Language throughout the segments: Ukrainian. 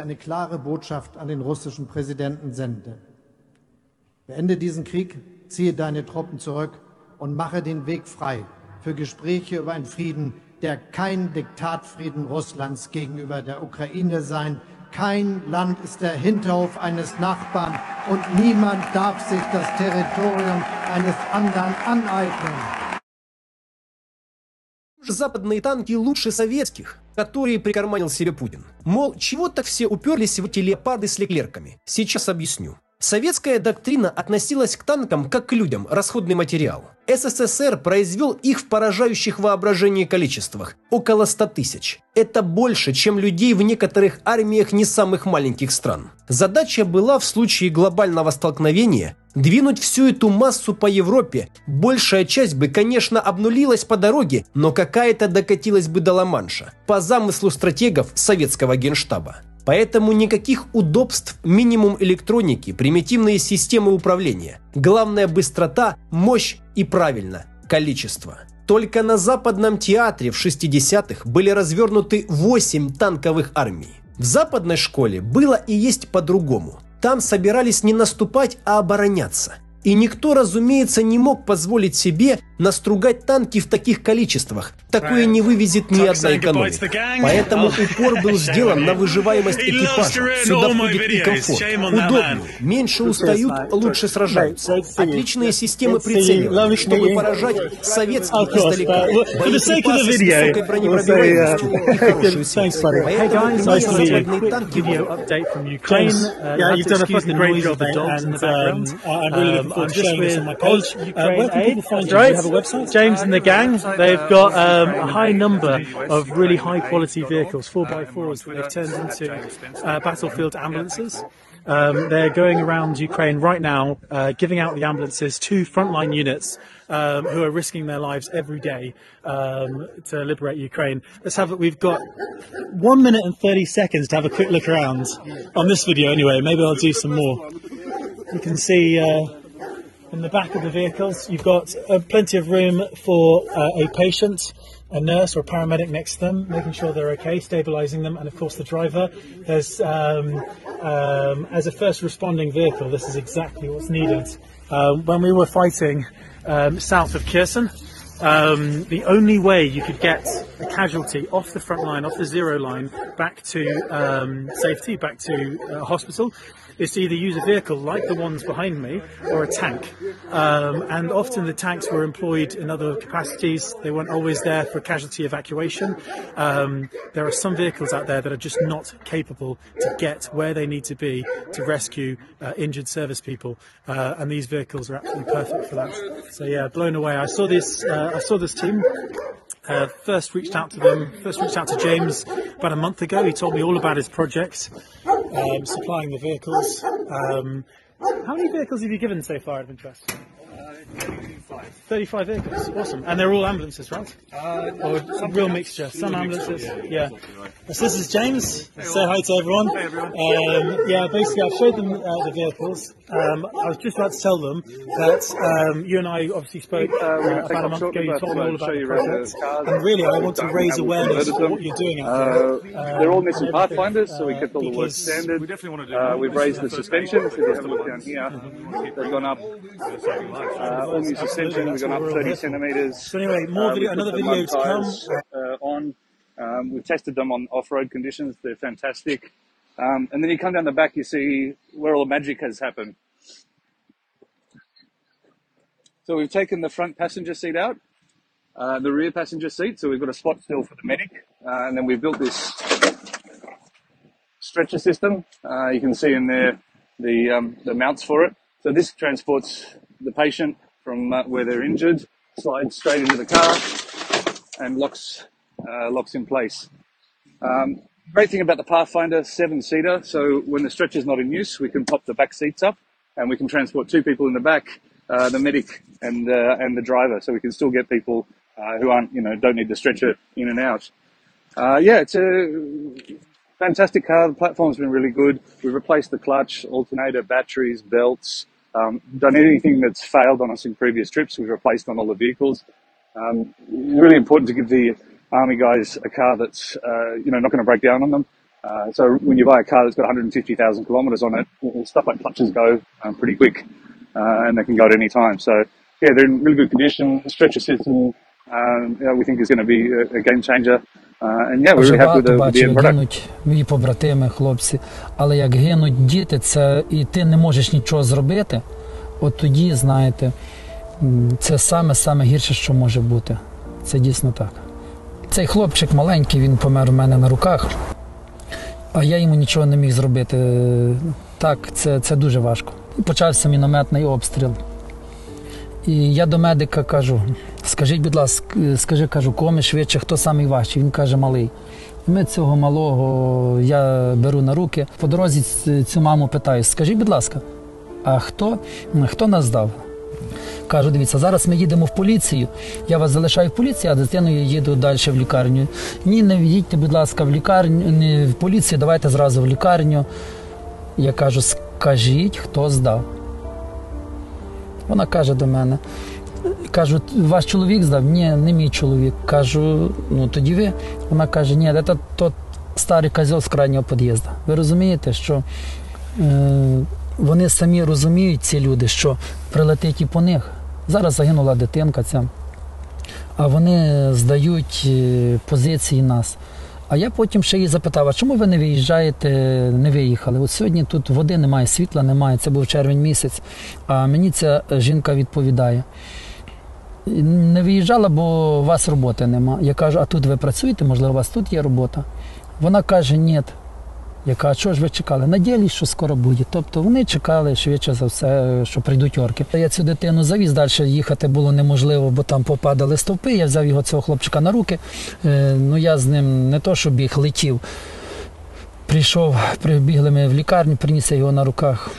eine klare Botschaft an den russischen Präsidenten sende. Beende diesen Krieg, ziehe deine Truppen zurück und mache den Weg frei für Gespräche über einen Frieden, der kein Diktatfrieden Russlands gegenüber der Ukraine sein. Kein Land ist der Hinterhof eines Nachbarn und niemand darf sich das Territorium eines anderen aneignen. Западные танки лучше советских, которые прикарманил себе Путин. Мол, чего так все уперлись в эти леопарды с леклерками? Сейчас объясню. Советская доктрина относилась к танкам как к людям, расходный материал. СССР произвел их в поражающих воображение количествах – около 100 тысяч. Это больше, чем людей в некоторых армиях не самых маленьких стран. Задача была в случае глобального столкновения двинуть всю эту массу по Европе. Большая часть бы, конечно, обнулилась по дороге, но какая-то докатилась бы до Ла-Манша, по замыслу стратегов советского генштаба. Поэтому никаких удобств, минимум электроники, примитивные системы управления. Главное быстрота, мощь и правильно, количество. Только на Западном театре в 60-х были развернуты 8 танковых армий. В западной школе было и есть по-другому. Там собирались не наступать, а обороняться – и никто, разумеется, не мог позволить себе настругать танки в таких количествах. Такое не вывезет ни одна экономика. Поэтому упор был сделан на выживаемость экипажа. Сюда входит и комфорт. Удобнее, меньше устают, лучше сражаются. Отличные системы прицеливания, чтобы поражать советских издалека. Боеприпасы с высокой бронепробиваемостью и хорошую связь. Поэтому западные танки... Ukraine Website? James and the gang. They've got um, a high number of really high quality vehicles, four x fours. They've turned into uh, battlefield ambulances. Um, they're going around Ukraine right now, uh, giving out the ambulances to frontline units um, who are risking their lives every day um, to liberate Ukraine. Let's have. We've got one minute and 30 seconds to have a quick look around on this video anyway. Maybe I'll do some more. You can see uh, in the back of the vehicles. You've got uh, plenty of room for uh, a patient, a nurse, or a paramedic next to them, making sure they're okay, stabilising them, and of course the driver. There's um, um, as a first responding vehicle, this is exactly what's needed. Um, when we were fighting um, south of Kherson, um, the only way you could get a casualty off the front line, off the zero line, back to um, safety, back to a hospital, is to either use a vehicle like the ones behind me or a tank. Um, and often the tanks were employed in other capacities. They weren't always there for casualty evacuation. Um, there are some vehicles out there that are just not capable to get where they need to be to rescue uh, injured service people. Uh, and these vehicles are absolutely perfect for that. So yeah, blown away. I saw this. Uh, I saw this team. Uh, first reached out to them, first reached out to James about a month ago. He told me all about his projects, um, supplying the vehicles. Um, how many vehicles have you given so far out of interest? 35 vehicles, awesome. And they're all ambulances, right? Uh, or a real mixture, some ambulances. Yeah. So this is James. Say hi to everyone. Hi everyone. Um, yeah, basically I've showed them uh, the vehicles. Um, I was just about to tell them that um, you and I obviously spoke uh, about a month ago. You told me all about the project. And really I want to raise awareness of what you're doing out there. Uh, they're all missing pathfinders, so we kept all the work standard. We definitely want to do Uh, we've raised the suspension, so you have to look down here. They've gone up, uh, all suspension, we've gone up 30 centimetres. So anyway, more Uh, video, another video to come. Uh, on. Um, we've tested them on off-road conditions. They're fantastic. Um, and then you come down the back, you see where all the magic has happened. So we've taken the front passenger seat out, uh, the rear passenger seat. So we've got a spot still for the medic, uh, and then we've built this stretcher system. Uh, you can see in there the um, the mounts for it. So this transports the patient from uh, where they're injured, slides straight into the car, and locks uh, locks in place. Um, great thing about the Pathfinder seven seater. So when the stretcher's not in use, we can pop the back seats up, and we can transport two people in the back, uh, the medic and uh, and the driver. So we can still get people uh, who aren't you know don't need the stretcher in and out. Uh, yeah, it's a fantastic car. The platform's been really good. We've replaced the clutch, alternator, batteries, belts. Um, done anything that's failed on us in previous trips. We've replaced on all the vehicles. Um, really important to give the army guys a car that's uh, you know not going to break down on them. Uh, so when you buy a car that's got 150,000 kilometres on it, stuff like clutches go um, pretty quick, uh, and they can go at any time. So yeah, they're in really good condition. The stretcher system, um, you know, we think is going to be a, a game changer. Yeah, Дуже багато product. гинуть мої побратими, хлопці. Але як гинуть діти, це і ти не можеш нічого зробити. От тоді, знаєте, це саме саме гірше, що може бути. Це дійсно так. Цей хлопчик маленький, він помер у мене на руках, а я йому нічого не міг зробити. Так, це, це дуже важко. І почався мінометний обстріл. І я до медика кажу: скажіть, будь ласка, скажи, кажу, кому швидше, хто самий важчий? Він каже, малий. Ми цього малого я беру на руки. По дорозі цю маму питаю: скажіть, будь ласка, а хто, хто нас здав? Кажу, дивіться, зараз ми їдемо в поліцію. Я вас залишаю в поліції, а дитиною їду далі в лікарню. Ні, не їдьте, будь ласка, в лікарню, не в поліцію, давайте зразу в лікарню. Я кажу, скажіть, хто здав. Вона каже до мене. Кажу, ваш чоловік здав? Ні, не мій чоловік. Кажу, ну тоді ви. Вона каже, ні, це тот старий козел з крайнього під'їзду. Ви розумієте, що е, вони самі розуміють, ці люди, що прилетить і по них. Зараз загинула дитинка ця, а вони здають е, позиції нас. А я потім ще її запитав, а чому ви не виїжджаєте, не виїхали? От сьогодні тут води немає, світла немає, це був червень місяць. А мені ця жінка відповідає. Не виїжджала, бо у вас роботи нема. Я кажу, а тут ви працюєте, можливо, у вас тут є робота. Вона каже, ні. Я кажу, а чого ж ви чекали? Надіялись, що скоро буде. Тобто вони чекали швидше за все, що прийдуть орки. Я цю дитину завіз, далі їхати було неможливо, бо там попадали стовпи. Я взяв його цього хлопчика на руки. Е, ну я з ним не то, що біг, летів. Прийшов, прибігли ми в лікарню, приніс його на руках.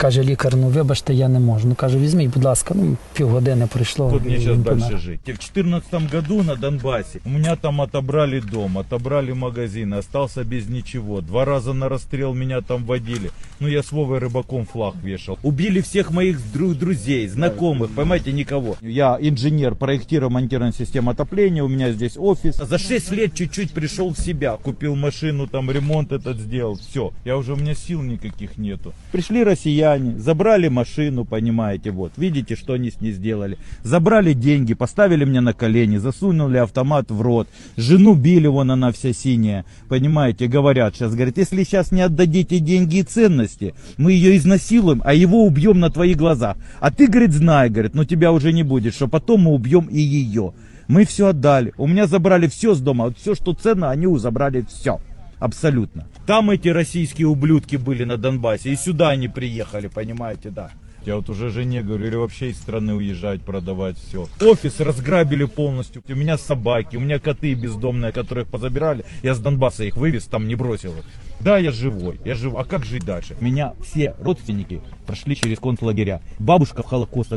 Каже лікар, ну вибачте, я не можу. Ну каже, візьміть, будь ласка, ну півгодини пройшло. Тут мне і сейчас він помер. дальше жить. В 2014 году на Донбассе у меня там отобрали дом, отобрали магазин, остался без ничего. Два раза на расстрел меня там водили. Ну, я с Вовой Рыбаком флаг вешал. Убили всех моих дру- друзей, знакомых, понимаете, никого. Я инженер, проектирую, монтирую систему отопления, у меня здесь офис. За 6 лет чуть-чуть пришел в себя, купил машину, там ремонт этот сделал, все. Я уже, у меня сил никаких нету. Пришли россияне, забрали машину, понимаете, вот. Видите, что они с ней сделали. Забрали деньги, поставили мне на колени, засунули автомат в рот. Жену били, вон она вся синяя, понимаете, говорят сейчас, говорят, если сейчас не отдадите деньги и ценности, мы ее изнасилуем, а его убьем на твоих глазах. А ты, говорит, знай, говорит, но тебя уже не будет, что потом мы убьем и ее. Мы все отдали. У меня забрали все с дома, все, что ценно, они забрали все. Абсолютно. Там эти российские ублюдки были на Донбассе, и сюда они приехали, понимаете, да. Я вот уже жене говорю, или вообще из страны уезжать, продавать все. Офис разграбили полностью. У меня собаки, у меня коты бездомные, которых позабирали. Я с Донбасса их вывез, там не бросил их. Да, я живой, я жив. А как жить дальше? Меня все родственники прошли через концлагеря. Бабушка в Холокост,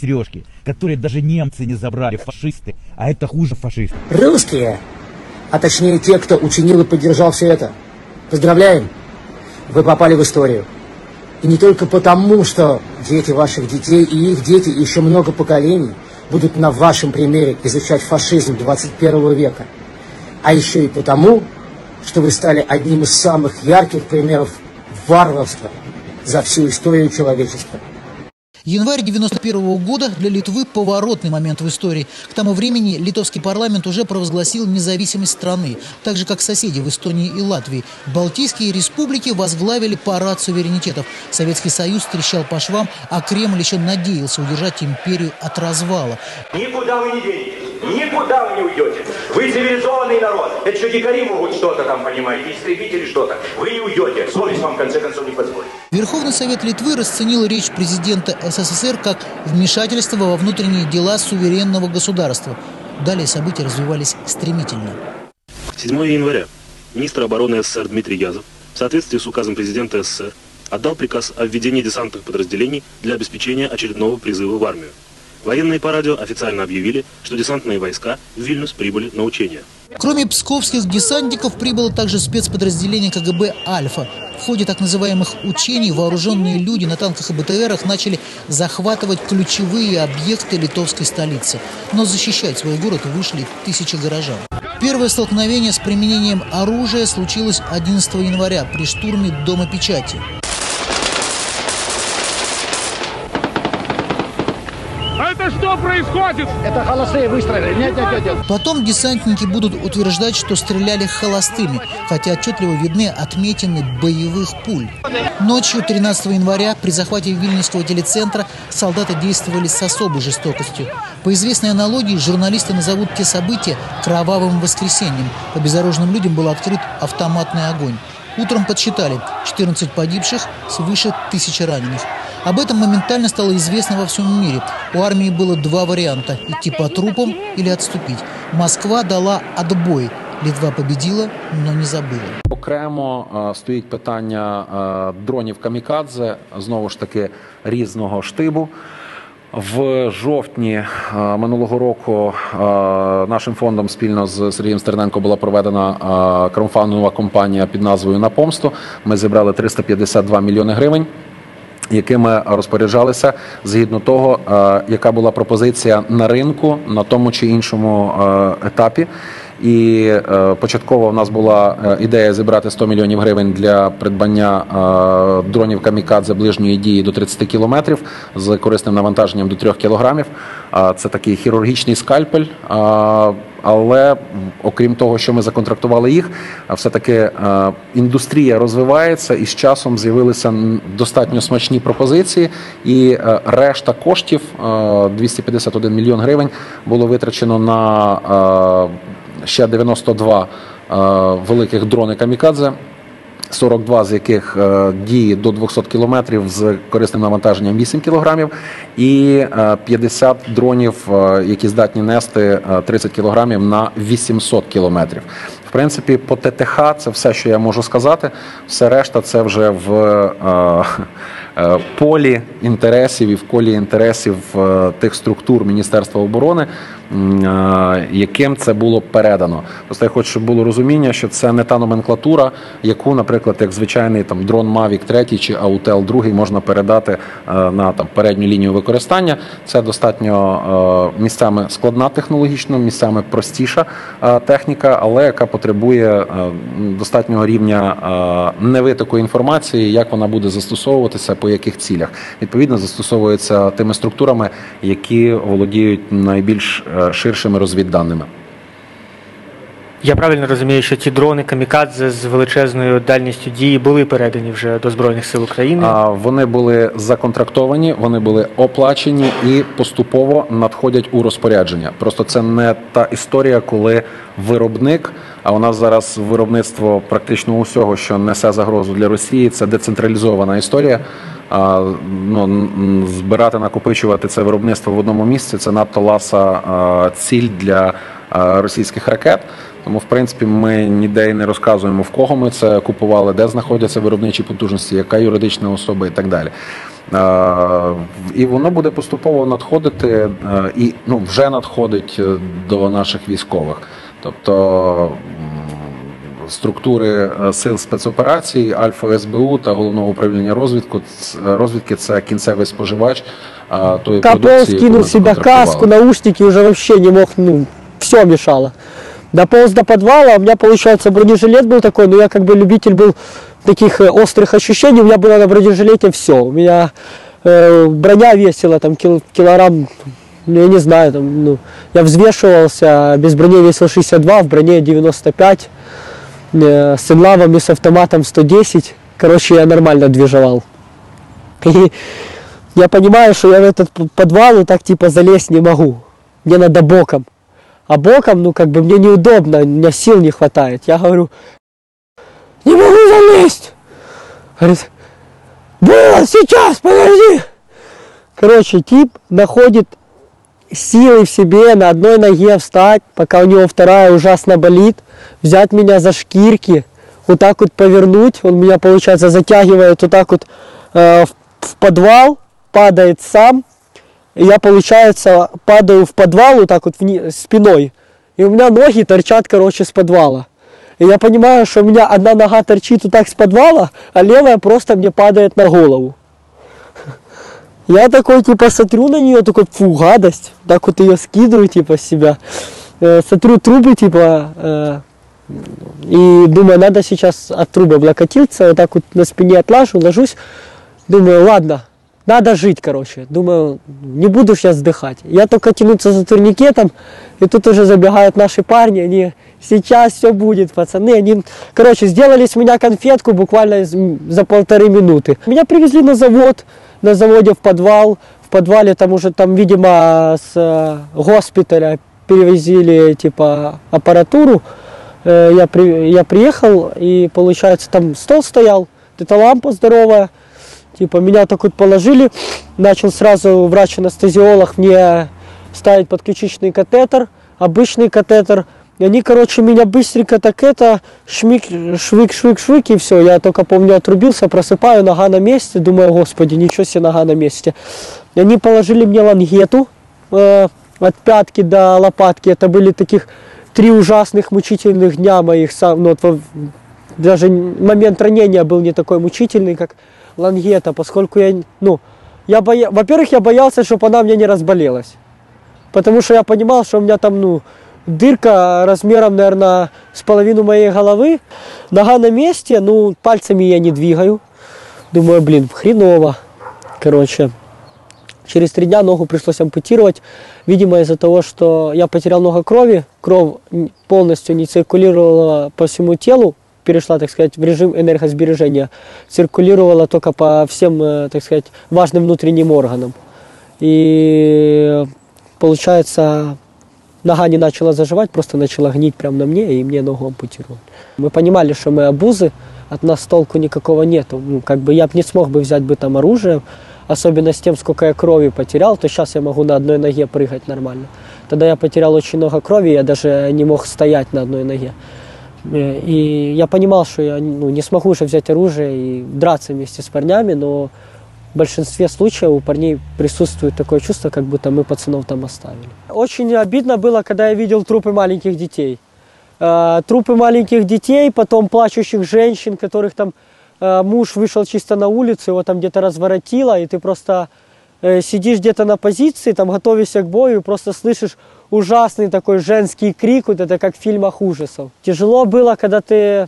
сережки, которые даже немцы не забрали, фашисты. А это хуже фашистов. Русские, а точнее те, кто учинил и поддержал все это. Поздравляем! Вы попали в историю. И не только потому, что дети ваших детей и их дети, и еще много поколений будут на вашем примере изучать фашизм 21 века, а еще и потому, что вы стали одним из самых ярких примеров варварства за всю историю человечества. Январь 91 года для Литвы – поворотный момент в истории. К тому времени литовский парламент уже провозгласил независимость страны, так же, как соседи в Эстонии и Латвии. Балтийские республики возглавили парад суверенитетов. Советский Союз трещал по швам, а Кремль еще надеялся удержать империю от развала. Никуда вы не денетесь, никуда вы не уйдете. Вы цивилизованный народ. Это что, дикари могут что-то там, понимаете, истребители что-то. Вы не уйдете. Совесть вам, в конце концов, не позволит. Верховный Совет Литвы расценил речь президента СССР как вмешательство во внутренние дела суверенного государства. Далее события развивались стремительно. 7 января министр обороны СССР Дмитрий Язов в соответствии с указом президента СССР отдал приказ о введении десантных подразделений для обеспечения очередного призыва в армию. Военные по радио официально объявили, что десантные войска в Вильнюс прибыли на учения. Кроме псковских десантников прибыло также спецподразделение КГБ «Альфа». В ходе так называемых учений вооруженные люди на танках и БТРах начали захватывать ключевые объекты литовской столицы. Но защищать свой город вышли тысячи горожан. Первое столкновение с применением оружия случилось 11 января при штурме Дома печати. Это что происходит? Это холостые выстрелы. Нет, нет, нет, нет. Потом десантники будут утверждать, что стреляли холостыми, хотя отчетливо видны отметины боевых пуль. Ночью 13 января при захвате Вильнюсского телецентра солдаты действовали с особой жестокостью. По известной аналогии журналисты назовут те события кровавым воскресеньем. По безоружным людям был открыт автоматный огонь. Утром подсчитали 14 погибших, свыше тысячи раненых. Об этом моментально стало известно во всем мире. У армии было два варианта – идти по трупам или отступить. Москва дала отбой. Литва победила, но не забыла. Окремо е, стоїть питання е, дронів камікадзе, знову ж таки різного штибу. В жовтні е, минулого року е, нашим фондом спільно з Сергієм Стерненко була проведена е, краудфандингова кампанія під назвою На помсту. Ми зібрали 352 мільйони гривень якими розпоряджалися згідно того, е, яка була пропозиція на ринку на тому чи іншому е, етапі. І е, початково в нас була ідея зібрати 100 мільйонів гривень для придбання дронів камікадзе ближньої дії до 30 кілометрів з корисним навантаженням до 3 кілограмів. Це такий хірургічний скальпель. Е, Але окрім того, що ми законтрактували їх, а все-таки е, індустрія розвивається і з часом з'явилися достатньо смачні пропозиції. І е, решта коштів е, 251 мільйон гривень було витрачено на е, ще 92 е, великих дрони камікадзе. 42 з яких е, діє до 200 кілометрів з корисним навантаженням 8 кілограмів, і е, 50 дронів, е, які здатні нести е, 30 кілограмів на 800 кілометрів. В принципі, по ТТХ це все, що я можу сказати. Все решта це вже в е, е, полі інтересів і в колі інтересів е, тих структур Міністерства оборони, е, яким це було передано. Просто я хочу, щоб було розуміння, що це не та номенклатура, яку, наприклад, як звичайний там дрон Mavic 3 чи Autel 2 можна передати е, на там передню лінію використання. Це достатньо е, місцями складна технологічно, місцями простіша е, техніка, але яка потребує е, достатнього рівня е, невитоку інформації, як вона буде застосовуватися, по яких цілях. Відповідно, застосовується тими структурами, які володіють найбільш е, ширшими розвідданими. Я правильно розумію, що ті дрони камікадзе з величезною дальністю дії були передані вже до Збройних сил України. А, Вони були законтрактовані, вони були оплачені і поступово надходять у розпорядження. Просто це не та історія, коли виробник, а у нас зараз виробництво практично усього, що несе загрозу для Росії, це децентралізована історія. Ну, збирати, накопичувати це виробництво в одному місці це надто ласа ціль для російських ракет. Тому, в принципі, ми ніде й не розказуємо, в кого ми це купували, де знаходяться виробничі потужності, яка юридична особа і так далі. І воно буде поступово надходити і ну, вже надходить е, до наших військових. Тобто структури е, сил спецоперацій, Альфа СБУ та головного управління розвідку ц- розвідки це кінцевий споживач е, тої Капел продукції. яку скинул ми в себя законтрактували. каску, наушники, уже вообще не мог, ну, все мешало. Дополз до подвала, у меня, получается, бронежилет был такой, но я как бы любитель был таких э, острых ощущений, у меня было на бронежилете все. У меня э, броня весила там кил- килограмм, ну, я не знаю, там, ну, я взвешивался, без брони весил 62, в броне 95, э, С инлавом и с автоматом 110. Короче, я нормально движевал. И я понимаю, что я в этот подвал вот так типа залезть не могу. Мне надо боком. А боком, ну как бы мне неудобно, у меня сил не хватает. Я говорю, не могу залезть. Говорит, было сейчас, подожди. Короче, тип находит силы в себе на одной ноге встать, пока у него вторая ужасно болит, взять меня за шкирки, вот так вот повернуть, он меня, получается, затягивает вот так вот э, в, в подвал, падает сам, и я, получается, падаю в подвал вот так вот вни- спиной, и у меня ноги торчат, короче, с подвала. И я понимаю, что у меня одна нога торчит вот так с подвала, а левая просто мне падает на голову. Я такой, типа, смотрю на нее, такой, фу, гадость. Так вот ее скидываю, типа, с себя. Э, смотрю трубы, типа, э, и думаю, надо сейчас от трубы облокотиться, вот так вот на спине отлажу, ложусь. Думаю, ладно, надо жить, короче. Думаю, не буду сейчас вздыхать. Я только тянуться за турникетом, и тут уже забегают наши парни, они, сейчас все будет, пацаны. Они, короче, сделали с меня конфетку буквально за полторы минуты. Меня привезли на завод, на заводе в подвал. В подвале там уже, там, видимо, с э, госпиталя перевозили, типа, аппаратуру. Э, Я, при, я приехал, и, получается, там стол стоял, это лампа здоровая. Типа, меня так вот положили, начал сразу врач-анестезиолог мне ставить подключичный катетер, обычный катетер. И они, короче, меня быстренько так это, шмик, швык, швык, швык, и все. Я только помню, отрубился, просыпаю, нога на месте, думаю, господи, ничего себе, нога на месте. И они положили мне лангету э, от пятки до лопатки. Это были таких три ужасных мучительных дня моих. сам- Ну, даже момент ранения был не такой мучительный, как лангета, поскольку я, ну, я боя... во-первых, я боялся, чтобы она мне не разболелась. Потому что я понимал, что у меня там, ну, дырка размером, наверное, с половину моей головы. Нога на месте, ну, пальцами я не двигаю. Думаю, блин, хреново. Короче, через три дня ногу пришлось ампутировать. Видимо, из-за того, что я потерял много крови, кровь н- полностью не циркулировала по всему телу, перешла, так сказать, в режим энергосбережения, циркулировала только по всем, э, так сказать, важным внутренним органам. И получается, нога не начала заживать, просто начала гнить прямо на мне, и мне ногу ампутировали. Мы понимали, что мы обузы, от нас толку никакого нету. Ну, как бы я бы не смог бы взять бы там оружие, особенно с тем, сколько я крови потерял, то сейчас я могу на одной ноге прыгать нормально. Тогда я потерял очень много крови, я даже не мог стоять на одной ноге. Э, И я понимал, что я ну, не смогу уже взять оружие и драться вместе с парнями, но в большинстве случаев у парней присутствует такое чувство, как будто мы пацанов там оставили. Очень обидно было, когда я видел трупы маленьких детей. Э, Трупы маленьких детей, потом плачущих женщин, которых там э, муж вышел чисто на улицу, его там где-то разворотило, и ты просто э, сидишь где-то на позиции, там готовишься к бою, и просто слышишь ужасный такой женский крик, вот это как в фильмах ужасов. Тяжело было, когда ты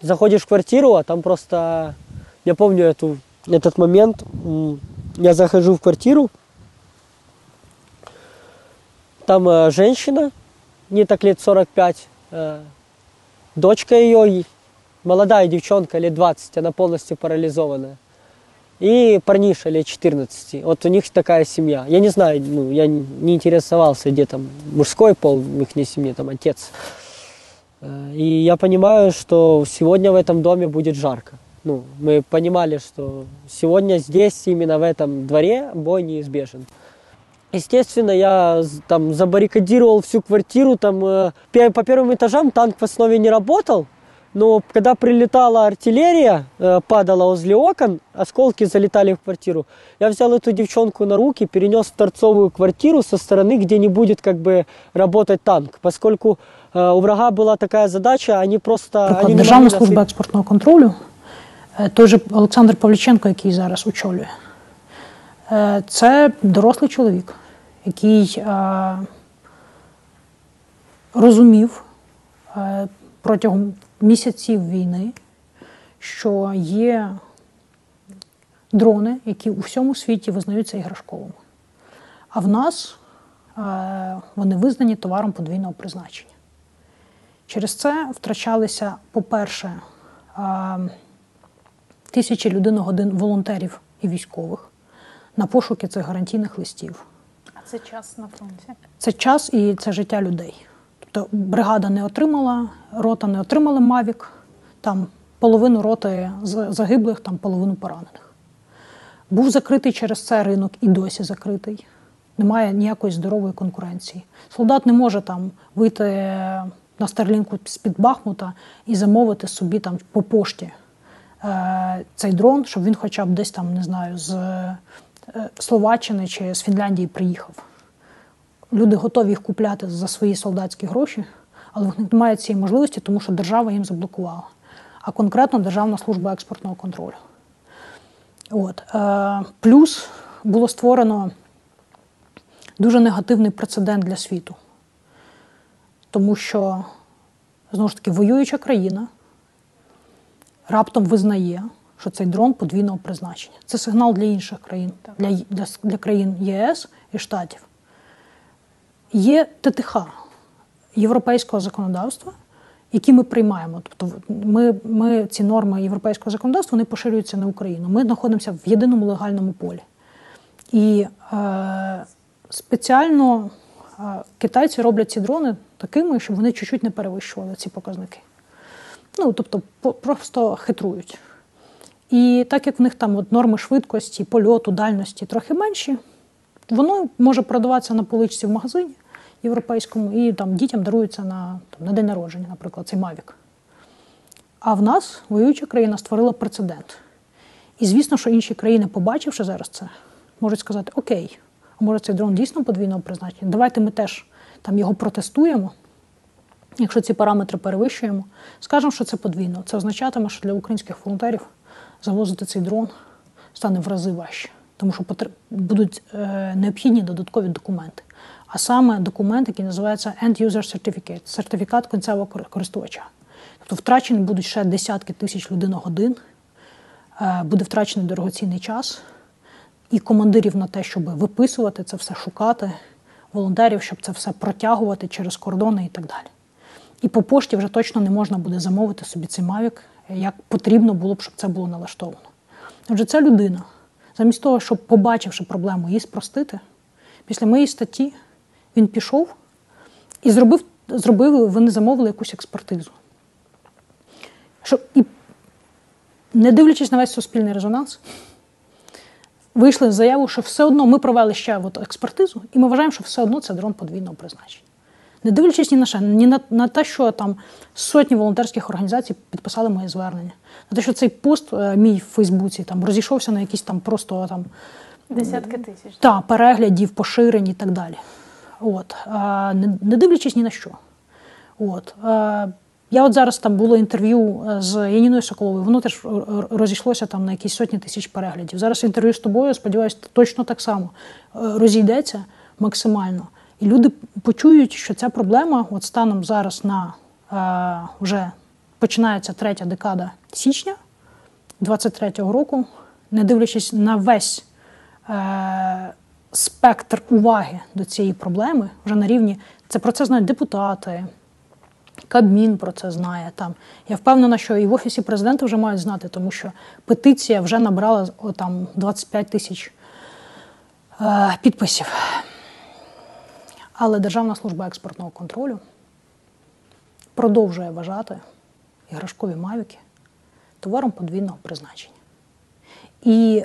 заходишь в квартиру, а там просто, я помню эту, этот момент, я захожу в квартиру, там э, женщина, не так лет 45, э, дочка ее, молодая девчонка, лет 20, она полностью парализованная. И парниша лет 14. Вот у них такая семья. Я не знаю, ну, я не не интересовался, где там мужской пол в их семье, там отец. Э, И я понимаю, что сегодня в этом доме будет жарко. Ну, мы понимали, что сегодня здесь, именно в этом дворе, бой неизбежен. Естественно, я з- там забаррикадировал всю квартиру, там э, пе- по первым этажам танк в основе не работал, но когда прилетала артиллерия, э, падала возле окон, осколки залетали в квартиру. Я взял эту девчонку на руки, перенес в торцовую квартиру со стороны, где не будет как бы работать танк, поскольку э, у врага была такая задача, они просто... Наприклад, они не Державна могли служба нас- експортного контролю, е, той же Олександр Павліченко, який зараз очолює, е, це дорослий чоловік, який е, розумів е, протягом місяців війни, що є дрони, які у всьому світі визнаються іграшковими. А в нас е, вони визнані товаром подвійного призначення. Через це втрачалися, по-перше, тисячі людиногодин волонтерів і військових на пошуки цих гарантійних листів. А це час на фронті. Це час і це життя людей. Тобто бригада не отримала, рота не отримала Мавік, там половину роти загиблих, там половину поранених. Був закритий через це ринок і досі закритий. Немає ніякої здорової конкуренції. Солдат не може там вийти на старлінку з-під Бахмута і замовити собі там по пошті цей дрон, щоб він хоча б десь там, не знаю, з е, Словаччини чи з Фінляндії приїхав. Люди готові їх купляти за свої солдатські гроші, але в них немає цієї можливості, тому що держава їм заблокувала. А конкретно Державна служба експортного контролю. От. Е, Плюс було створено дуже негативний прецедент для світу. Тому що, знову ж таки, воююча країна раптом визнає, що цей дрон подвійного призначення. Це сигнал для інших країн, для, для, для країн ЄС і Штатів. Є ТТХ європейського законодавства, які ми приймаємо. Тобто ми, ми ці норми європейського законодавства вони поширюються на Україну. Ми знаходимося в єдиному легальному полі. І е, спеціально е, китайці роблять ці дрони такими, щоб вони чуть-чуть не перевищували ці показники. Ну, тобто, просто хитрують. І так як в них там от норми швидкості, польоту, дальності трохи менші, воно може продаватися на поличці в магазині європейському і там дітям дарується на, там, на день народження, наприклад, цей Мавік. А в нас воююча країна створила прецедент. І звісно, що інші країни, побачивши зараз це, можуть сказати: Окей, а може цей дрон дійсно подвійного призначення? Давайте ми теж там його протестуємо. Якщо ці параметри перевищуємо, скажемо, що це подвійно. Це означатиме, що для українських волонтерів завозити цей дрон стане в рази важче, тому що будуть е, необхідні додаткові документи. А саме документ, який називається End User Certificate, сертифікат кінцевого користувача. Тобто втрачені будуть ще десятки тисяч людиногодин, е, буде втрачений дорогоцінний час і командирів на те, щоб виписувати це все, шукати, волонтерів, щоб це все протягувати через кордони і так далі. І по пошті вже точно не можна буде замовити собі цей Mavic, як потрібно було б, щоб це було налаштовано. Отже, ця людина, замість того, щоб, побачивши проблему, її спростити, після моєї статті він пішов і зробив, зробив вони замовили якусь експертизу. Що, і не дивлячись на весь суспільний резонанс, вийшли з заяву, що все одно ми провели ще от експертизу, і ми вважаємо, що все одно це дрон подвійного призначення. Не дивлячись ні на що, ні на, на те, що там сотні волонтерських організацій підписали моє звернення, на те, що цей пост е, мій в Фейсбуці там розійшовся на якісь там просто там Десятки тисяч. та, переглядів, поширень і так далі. От. А, не, не дивлячись ні на що. От. А, я от зараз там було інтерв'ю е, з Яніною Соколовою, воно теж р- р- розійшлося там на якісь сотні тисяч переглядів. Зараз інтерв'ю з тобою, сподіваюся, точно так само е, розійдеться максимально. І люди почують, що ця проблема, от станом зараз на е, вже починається третя декада січня 23-го року, не дивлячись на весь е, спектр уваги до цієї проблеми, вже на рівні це про це знають депутати. Кабмін про це знає там. Я впевнена, що і в офісі президента вже мають знати, тому що петиція вже набрала о, там 25 тисяч е, підписів. Але Державна служба експортного контролю продовжує вважати іграшкові мавіки товаром подвійного призначення. І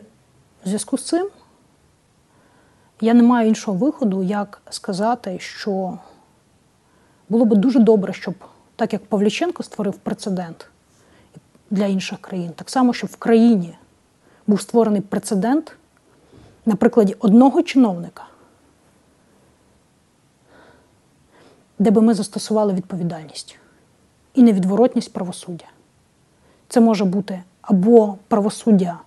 в зв'язку з цим я не маю іншого виходу, як сказати, що було би дуже добре, щоб так як Павліченко створив прецедент для інших країн, так само, щоб в країні був створений прецедент на прикладі одного чиновника, де би ми застосували відповідальність і невідворотність правосуддя. Це може бути або правосуддя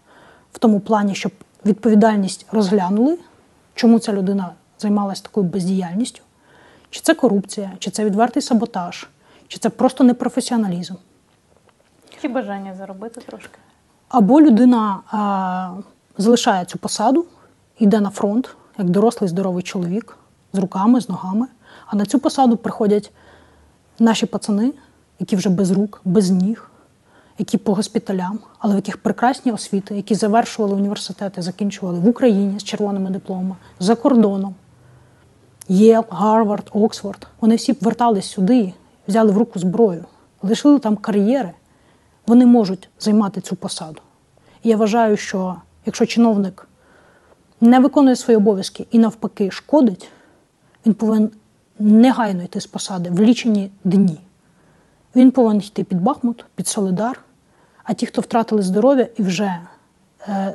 в тому плані, щоб відповідальність розглянули, чому ця людина займалася такою бездіяльністю, чи це корупція, чи це відвертий саботаж, чи це просто непрофесіоналізм. Чи бажання заробити трошки? Або людина а, залишає цю посаду, йде на фронт, як дорослий здоровий чоловік з руками, з ногами. А на цю посаду приходять наші пацани, які вже без рук, без ніг, які по госпіталям, але в яких прекрасні освіти, які завершували університети, закінчували в Україні з червоними дипломами, за кордоном. Єл, Гарвард, Оксфорд. Вони всі вертались сюди, взяли в руку зброю, лишили там кар'єри. Вони можуть займати цю посаду. І я вважаю, що якщо чиновник не виконує свої обов'язки і навпаки шкодить, він повинен негайно йти з посади в лічені дні. Він повинен йти під Бахмут, під Солидар, а ті, хто втратили здоров'я і вже е,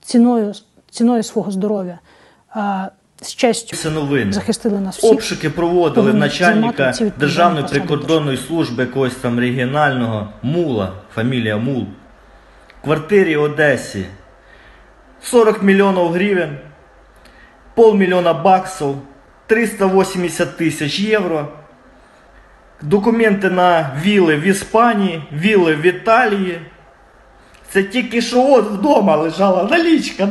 ціною, ціною свого здоров'я е, з честю Це новини. захистили нас всіх. Обшуки проводили повинні начальника Державної прикордонної служби якогось там регіонального Мула, фамілія Мул. В квартирі Одесі 40 мільйонів гривень, полмільйона баксів, 380 тисяч євро. Документи на віли в Іспанії, віли в Італії. Це тільки що от вдома лежала налічка,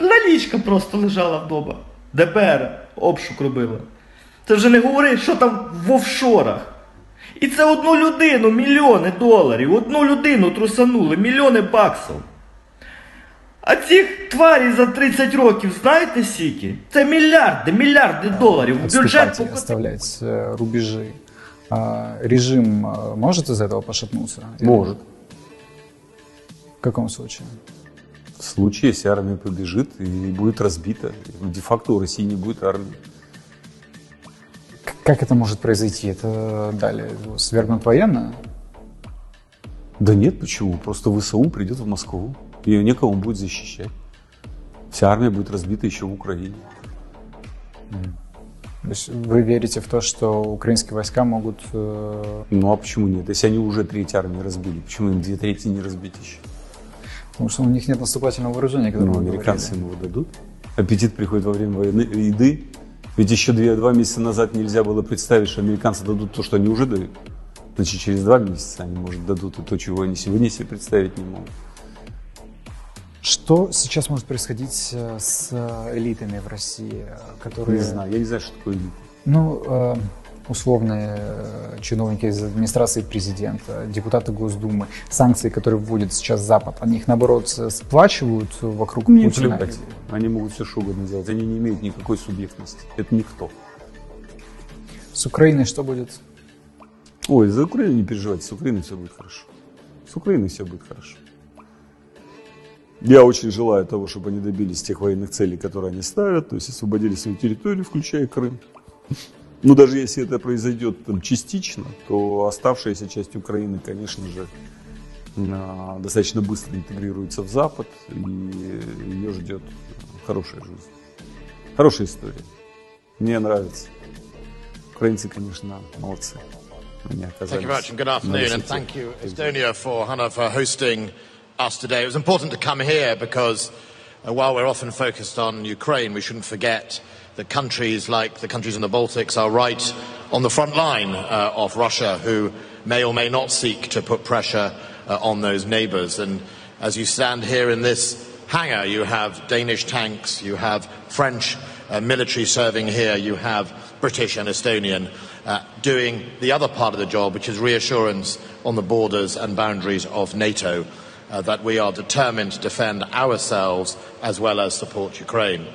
налічка просто лежала вдома. ДБР обшук робила. Це вже не говори, що там в офшорах. І це одну людину, мільйони доларів, одну людину трусанули, мільйони баксів. А цих тварів за 30 років, знаєте скільки? Це мільярди, мільярди доларів. Бюджет Отступать и оставлять э, рубежи. А режим э, может из этого пошатнуться? Или- Может. В каком случае? В случае, если армия побежит и будет разбита, де-факто у России не будет армии. К- Как это может произойти? Это далее его свергнут военно? Да нет, почему? Просто ВСУ придет в Москву, ее некому будет защищать. Вся армия будет разбита еще в Украине. То есть вы верите в то, что украинские войска могут... э, Ну а почему нет? Если они уже треть армии разбили, почему им две трети не разбить еще? Потому что у них нет наступательного вооружения, Ну, американцы говорили. ему дадут. Аппетит приходит во время войны, еды. Ведь еще две, два месяца назад нельзя было представить, что американцы дадут то, что они уже дают. Значит, через два месяца они, может, дадут и то, чего они сегодня себе представить не могут. Что сейчас может происходить э, с э, элитами в России, э, которые... Не знаю, я не знаю, что такое элита. Ну, условные чиновники из администрации президента, депутаты Госдумы, санкции, которые вводит сейчас Запад, они их, наоборот, сплачивают вокруг Мне Путина? плевать. Они могут все что угодно делать. Они не имеют никакой субъектности. Это никто. С Украиной что будет? Ой, за Украину не переживайте, с Украиной все будет хорошо. С Украиной все будет хорошо. Я очень желаю того, чтобы они добились тех военных целей, которые они ставят, то есть освободили свою территорию, включая Крым. Но даже если это произойдет там, частично, то оставшаяся часть Украины, конечно же, а, достаточно быстро интегрируется в Запад, и ее ждет хорошая жизнь. Хорошая история. Мне нравится. Украинцы, конечно, молодцы. Thank you very much and good afternoon and thank you Estonia for Hannah for hosting us today. It was important to come here because uh, while we're often focused on Ukraine, we shouldn't forget that countries like the countries in the Baltics are right on the front line uh, of Russia who may or may not seek to put pressure uh, on those neighbours. And as you stand here in this hangar, you have Danish tanks, you have French uh, military serving here, you have British and Estonian uh, doing the other part of the job, which is reassurance on the borders and boundaries of NATO uh, that we are determined to defend ourselves as well as support Ukraine.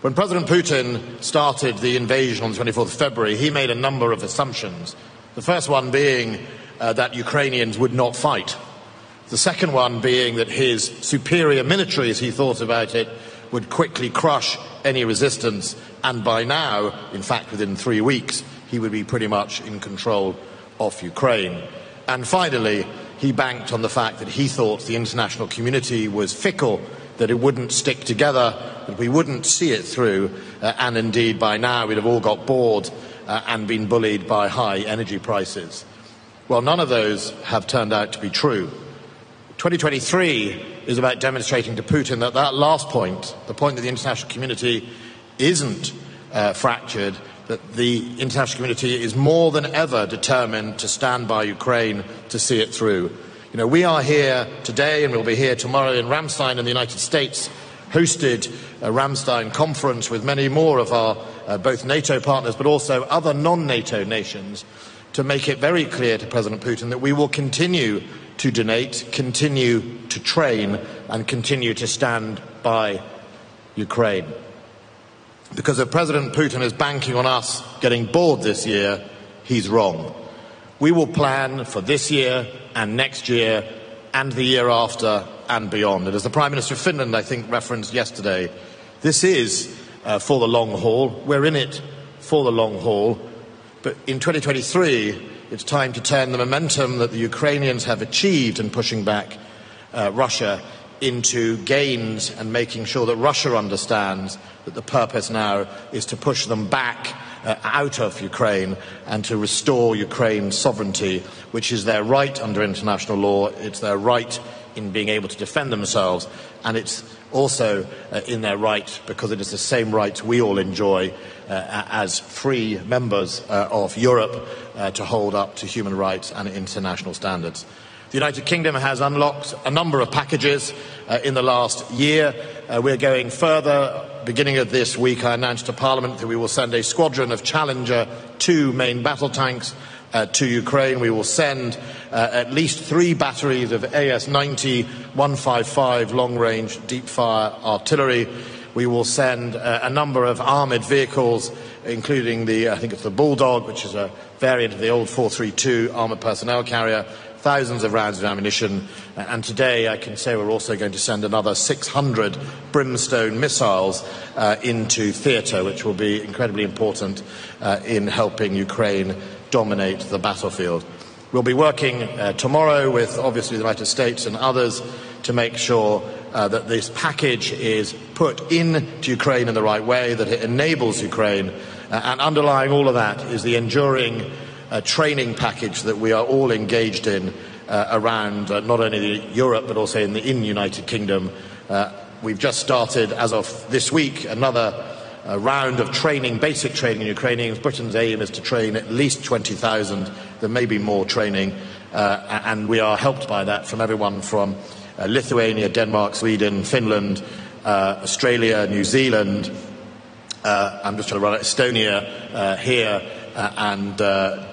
When President Putin started the invasion on the 24th of February, he made a number of assumptions. The first one being uh, that Ukrainians would not fight. The second one being that his superior military, as he thought about it, would quickly crush any resistance, and by now, in fact within three weeks, he would be pretty much in control of Ukraine. And finally, he banked on the fact that he thought the international community was fickle, that it wouldn't stick together, that we wouldn't see it through, uh, and indeed by now we'd have all got bored uh, and been bullied by high energy prices. Well, none of those have turned out to be true. 2023 is about demonstrating to Putin that that last point, the point that the international community isn't uh, fractured, that the international community is more than ever determined to stand by Ukraine to see it through. You know, we are here today and we'll be here tomorrow in Ramstein in the United States, hosted a Ramstein conference with many more of our uh, both NATO partners but also other non-NATO nations to make it very clear to President Putin that we will continue to donate, continue to train, and continue to stand by Ukraine. Because if President Putin is banking on us getting bored this year, he's wrong. We will plan for this year and next year and the year after and beyond. And as the Prime Minister of Finland, I think, referenced yesterday, this is uh, for the long haul. We're in it for the long haul. But in 2023, it's time to turn the momentum that the Ukrainians have achieved in pushing back uh, Russia into gains and making sure that Russia understands that the purpose now is to push them back uh, out of Ukraine and to restore Ukraine's sovereignty, which is their right under international law. It's their right in being able to defend themselves, and it's also uh, in their right because it is the same right we all enjoy uh, as free members uh, of Europe uh, to hold up to human rights and international standards. The United Kingdom has unlocked a number of packages uh, in the last year. Uh, we're going further. Beginning of this week, I announced to Parliament that we will send a squadron of Challenger 2 main battle tanks uh, to Ukraine. We will send uh, at least three batteries of AS 90 155 long range deep fire artillery. We will send uh, a number of armoured vehicles, including the, I think it's the Bulldog, which is a variant of the old 432 armoured personnel carrier, thousands of rounds of ammunition. Uh, and today I can say we're also going to send another 600 Brimstone missiles uh, into theatre, which will be incredibly important uh, in helping Ukraine dominate the battlefield. We'll be working uh, tomorrow with obviously the United States and others to make sure uh, that this package is put into Ukraine in the right way, that it enables Ukraine. Uh, and underlying all of that is the enduring uh, training package that we are all engaged in uh, around uh, not only Europe but also in the in United Kingdom. Uh, we've just started, as of this week, another uh, round of training, basic training in Ukrainians. Britain's aim is to train at least 20,000. There may be more training, uh, and we are helped by that from everyone from Lithuania, Denmark, Sweden, Finland, Australia, New Zealand. I'm just trying to run it, Estonia here, uh, and uh,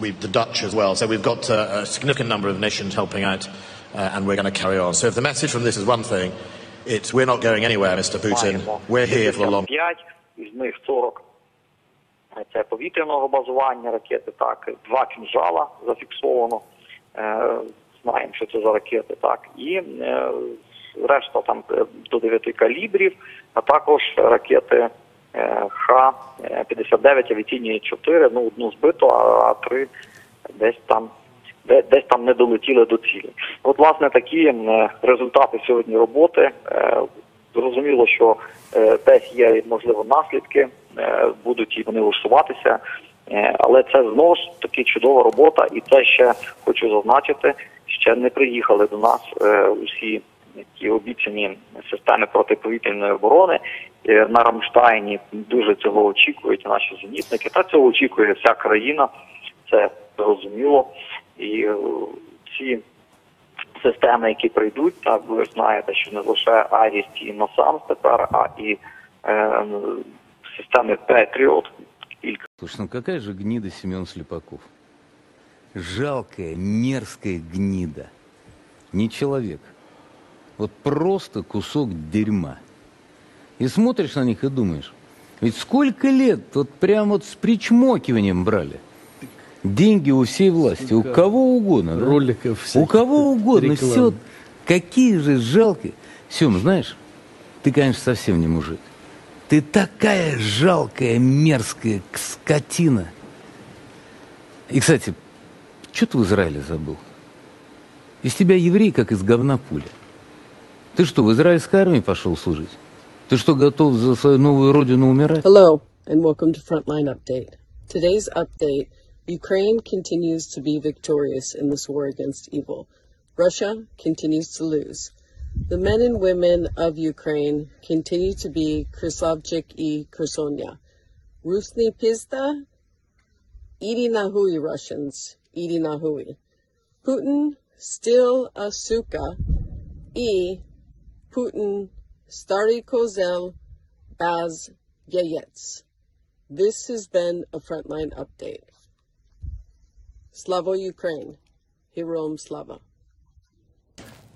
we've the Dutch as well. So we've got uh, a significant number of nations helping out, uh, and we're going to carry on. So if the message from this is one thing, it's we're not going anywhere, Mr. Putin. We're here for the long. 5, із них 40 це повітряного базування ракети, так, два кінжала зафіксовано. Е, знаємо, що це за ракети, так, і е, решта там е, до 9 калібрів, а також ракети е, Х-59 авіаційні 4, ну одну збито, а, три десь там десь там не долетіли до цілі. От, власне, такі е, результати сьогодні роботи. Е, Зрозуміло, що десь є можливо наслідки, е, будуть і вони усуватися, але це знову ж таки чудова робота, і це ще хочу зазначити, ще не приїхали до нас усі ті обіцяні системи протиповітряної оборони. Е, На Рамштайні дуже цього очікують наші зенітники. Та цього очікує вся країна. Це зрозуміло. І е, ці системи, які прийдуть, так ви знаєте, що не лише Аріс і Насам тепер, а і е, системи Петріот. Слушай, ну какая же гнида Семен Слепаков? Жалкая, мерзкая гнида. Не человек. Вот просто кусок дерьма. И смотришь на них и думаешь, ведь сколько лет вот прям вот с причмокиванием брали. Деньги у всей власти, у кого угодно. да? Роликов У кого угодно. реклам. Все, какие же жалкие. Сем, знаешь, ты, конечно, совсем не мужик. Ты такая жалкая, мерзкая скотина. И, кстати, что ты в Израиле забыл? Из тебя еврей, как из говна пуля. Ты что, в израильской армии пошел служить? Ты что, готов за свою новую родину умирать? Hello, and welcome to Frontline Update. Today's update Ukraine continues to be victorious in this war against evil. Russia continues to lose. The men and women of Ukraine continue to be Krasavchik и Khersonya. Rusny Pizda, Idi Nahui Russians, Idi Nahui. Putin still a suka, i Putin Stary Kozel Baz Yayets. This has been a Frontline Update. Slavo Ukraine. Heroam Slava.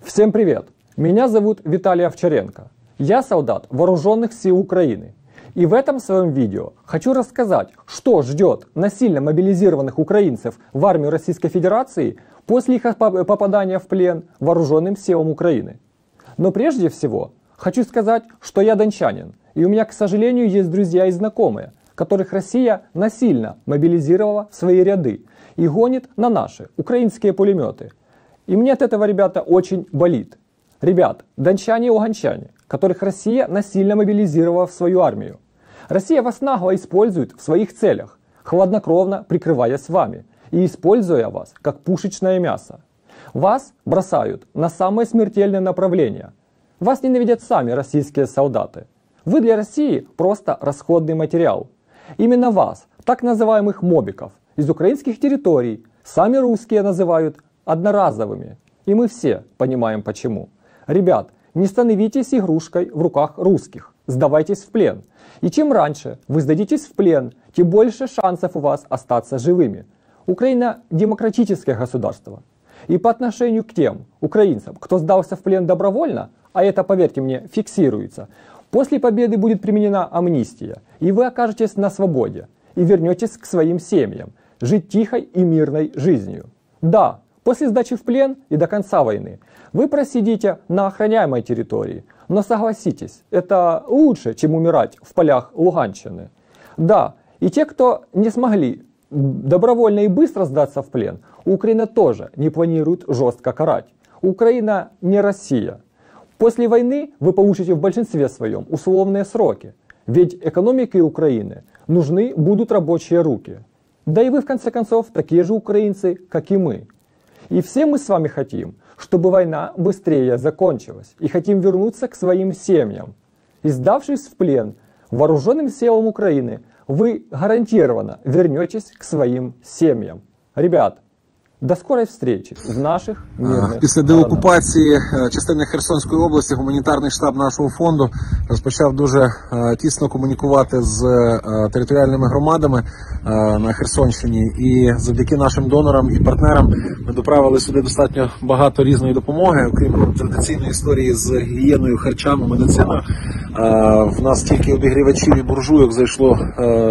Всем привет! Меня зовут Виталий Овчаренко. Я солдат Вооруженных сил Украины. И в этом своем видео хочу рассказать, что ждет насильно мобилизированных украинцев в армию Российской Федерации после их поп- попадания в плен Вооруженным силам Украины. Но прежде всего хочу сказать, что я дончанин, и у меня, к сожалению, есть друзья и знакомые, которых Россия насильно мобилизировала в свои ряды и гонит на наши украинские пулеметы. И мне от этого, ребята, очень болит. Ребят, дончане и угончане, которых Россия насильно мобилизировала в свою армию. Россия вас нагло использует в своих целях, хладнокровно прикрываясь вами и используя вас как пушечное мясо. Вас бросают на самое смертельное направление. Вас ненавидят сами российские солдаты. Вы для России просто расходный материал. Именно вас, так называемых мобиков, из украинских территорий, сами русские называют одноразовыми. И мы все понимаем почему. Ребят, не становитесь игрушкой в руках русских. Сдавайтесь в плен. И чем раньше вы сдадитесь в плен, тем больше шансов у вас остаться живыми. Украина демократическое государство. И по отношению к тем украинцам, кто сдался в плен добровольно, а это, поверьте мне, фиксируется, после победы будет применена амнистия, и вы окажетесь на свободе, и вернетесь к своим семьям, жить тихой и мирной жизнью. Да, после сдачи в плен и до конца войны вы просидите на охраняемой территории, но согласитесь, это лучше, чем умирать в полях Луганщины. Да, и те, кто не смогли добровольно и быстро сдаться в плен, Украина тоже не планирует жестко карать. Украина не Россия. После войны вы получите в большинстве своем условные сроки. Ведь экономике Украины нужны будут рабочие руки. Да и вы, в конце концов, такие же украинцы, как и мы. И все мы с вами хотим, чтобы война быстрее закончилась. И хотим вернуться к своим семьям. И сдавшись в плен вооруженным силам Украины, вы гарантированно вернетесь к своим семьям. Ребят, до скорой встречи в наших мирних Після деокупації е, частини Херсонської області гуманітарний штаб нашого фонду розпочав дуже е, тісно комунікувати з е, територіальними громадами на Херсонщині. І завдяки нашим донорам і партнерам ми доправили сюди достатньо багато різної допомоги, окрім традиційної історії з гігієною, харчами, медициною. В нас тільки обігрівачів і буржуйок зайшло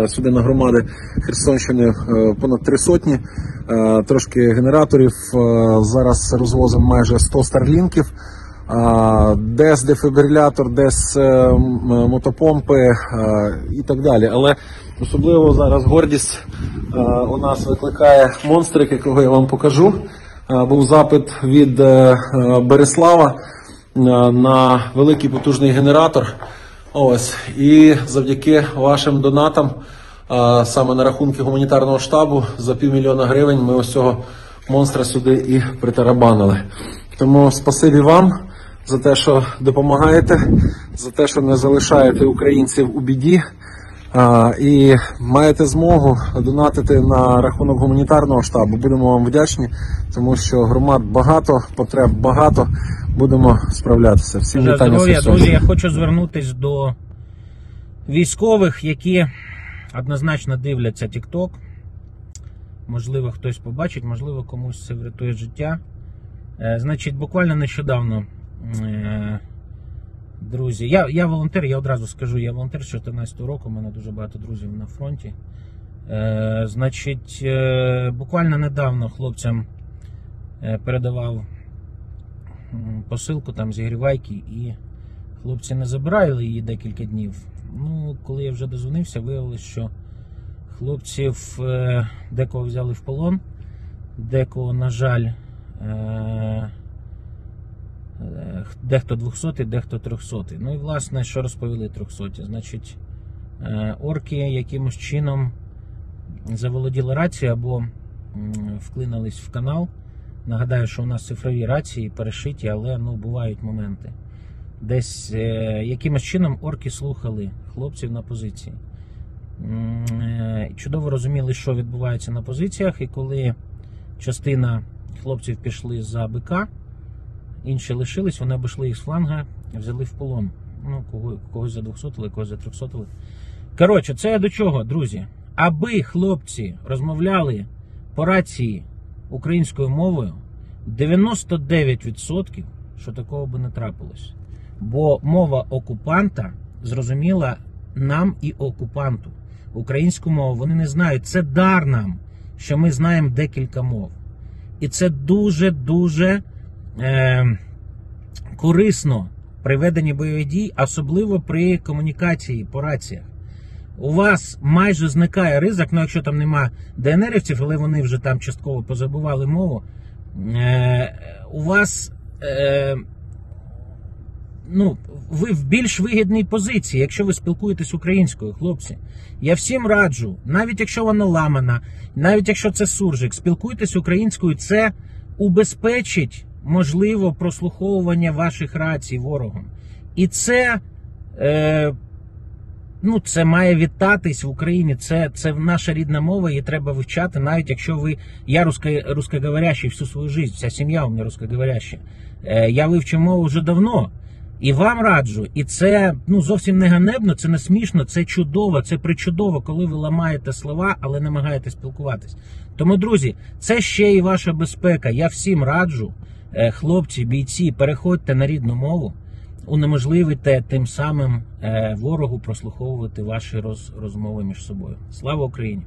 сюди на громади Херсонщини понад три сотні. Е, Трошки генераторів. Е, Зараз розвозимо майже 100 старлінків. Е, Десь дефібрилятор, десь мотопомпи і так далі. Але особливо зараз гордість у нас викликає монстрик, якого я вам покажу. Був запит від Береслава на великий потужний генератор. Ось. І завдяки вашим донатам, а, саме на рахунки гуманітарного штабу, за півмільйона гривень ми ось цього монстра сюди і притарабанили. Тому спасибі вам за те, що допомагаєте, за те, що не залишаєте українців у біді. А, і маєте змогу донатити на рахунок гуманітарного штабу. Будемо вам вдячні, тому що громад багато, потреб багато. Будемо справлятися. Всім вітання друзі. Я хочу звернутись до військових, які однозначно дивляться TikTok. Можливо, хтось побачить, можливо, комусь це врятує життя. Е, Значить, буквально нещодавно, е, друзі, я, я волонтер, я одразу скажу, я волонтер з 2014 року, у мене дуже багато друзів на фронті. Е, Значить, буквально недавно хлопцям передавав посилку там зігрівайки, і хлопці не забирали її декілька днів. Ну, коли я вже дозвонився, виявилось, що хлопців е, декого взяли в полон, декого, на жаль, е, е, дехто 200, дехто 300. Ну і власне, що розповіли 300? Значить, орки якимось чином заволоділи рацією або м, вклинились в канал. Нагадаю, що у нас цифрові рації перешиті, але ну, бувають моменти. Десь е, якимось чином орки слухали хлопців на позиції. Е, Чудово розуміли, що відбувається на позиціях, і коли частина хлопців пішли за БК, інші лишились, вони обійшли їх з фланга, взяли в полон. Ну, кого, когось за 200, когось за 300. Коротше, це до чого, друзі? Аби хлопці розмовляли по рації українською мовою, 99% що такого би не трапилось. Бо мова окупанта зрозуміла нам і окупанту. Українську мову вони не знають. Це дар нам, що ми знаємо декілька мов. І це дуже-дуже е, корисно при веденні бойових дій, особливо при комунікації по раціях. У вас майже зникає ризик, ну якщо там нема ДНРівців, але вони вже там частково позабували мову. Е, у вас е, ну, ви в більш вигідній позиції, якщо ви спілкуєтесь українською, хлопці. Я всім раджу, навіть якщо вона ламана, навіть якщо це суржик, спілкуйтесь українською, це убезпечить можливо прослуховування ваших рацій ворогом. І це. Е, Ну, це має вітатись в Україні. Це, це наша рідна мова, її треба вивчати, навіть якщо ви. Я русско, русскоговорящий всю свою життя, вся сім'я у мене русскоговоряща. Е, я вивчив мову вже давно. І вам раджу. І це ну зовсім не ганебно, це не смішно, це чудово, це причудово, коли ви ламаєте слова, але намагаєтесь спілкуватись. Тому, друзі, це ще і ваша безпека. Я всім раджу, е, хлопці, бійці, переходьте на рідну мову унеможливите тим самим е, ворогу прослуховувати ваші роз, розмови між собою. Слава Україні!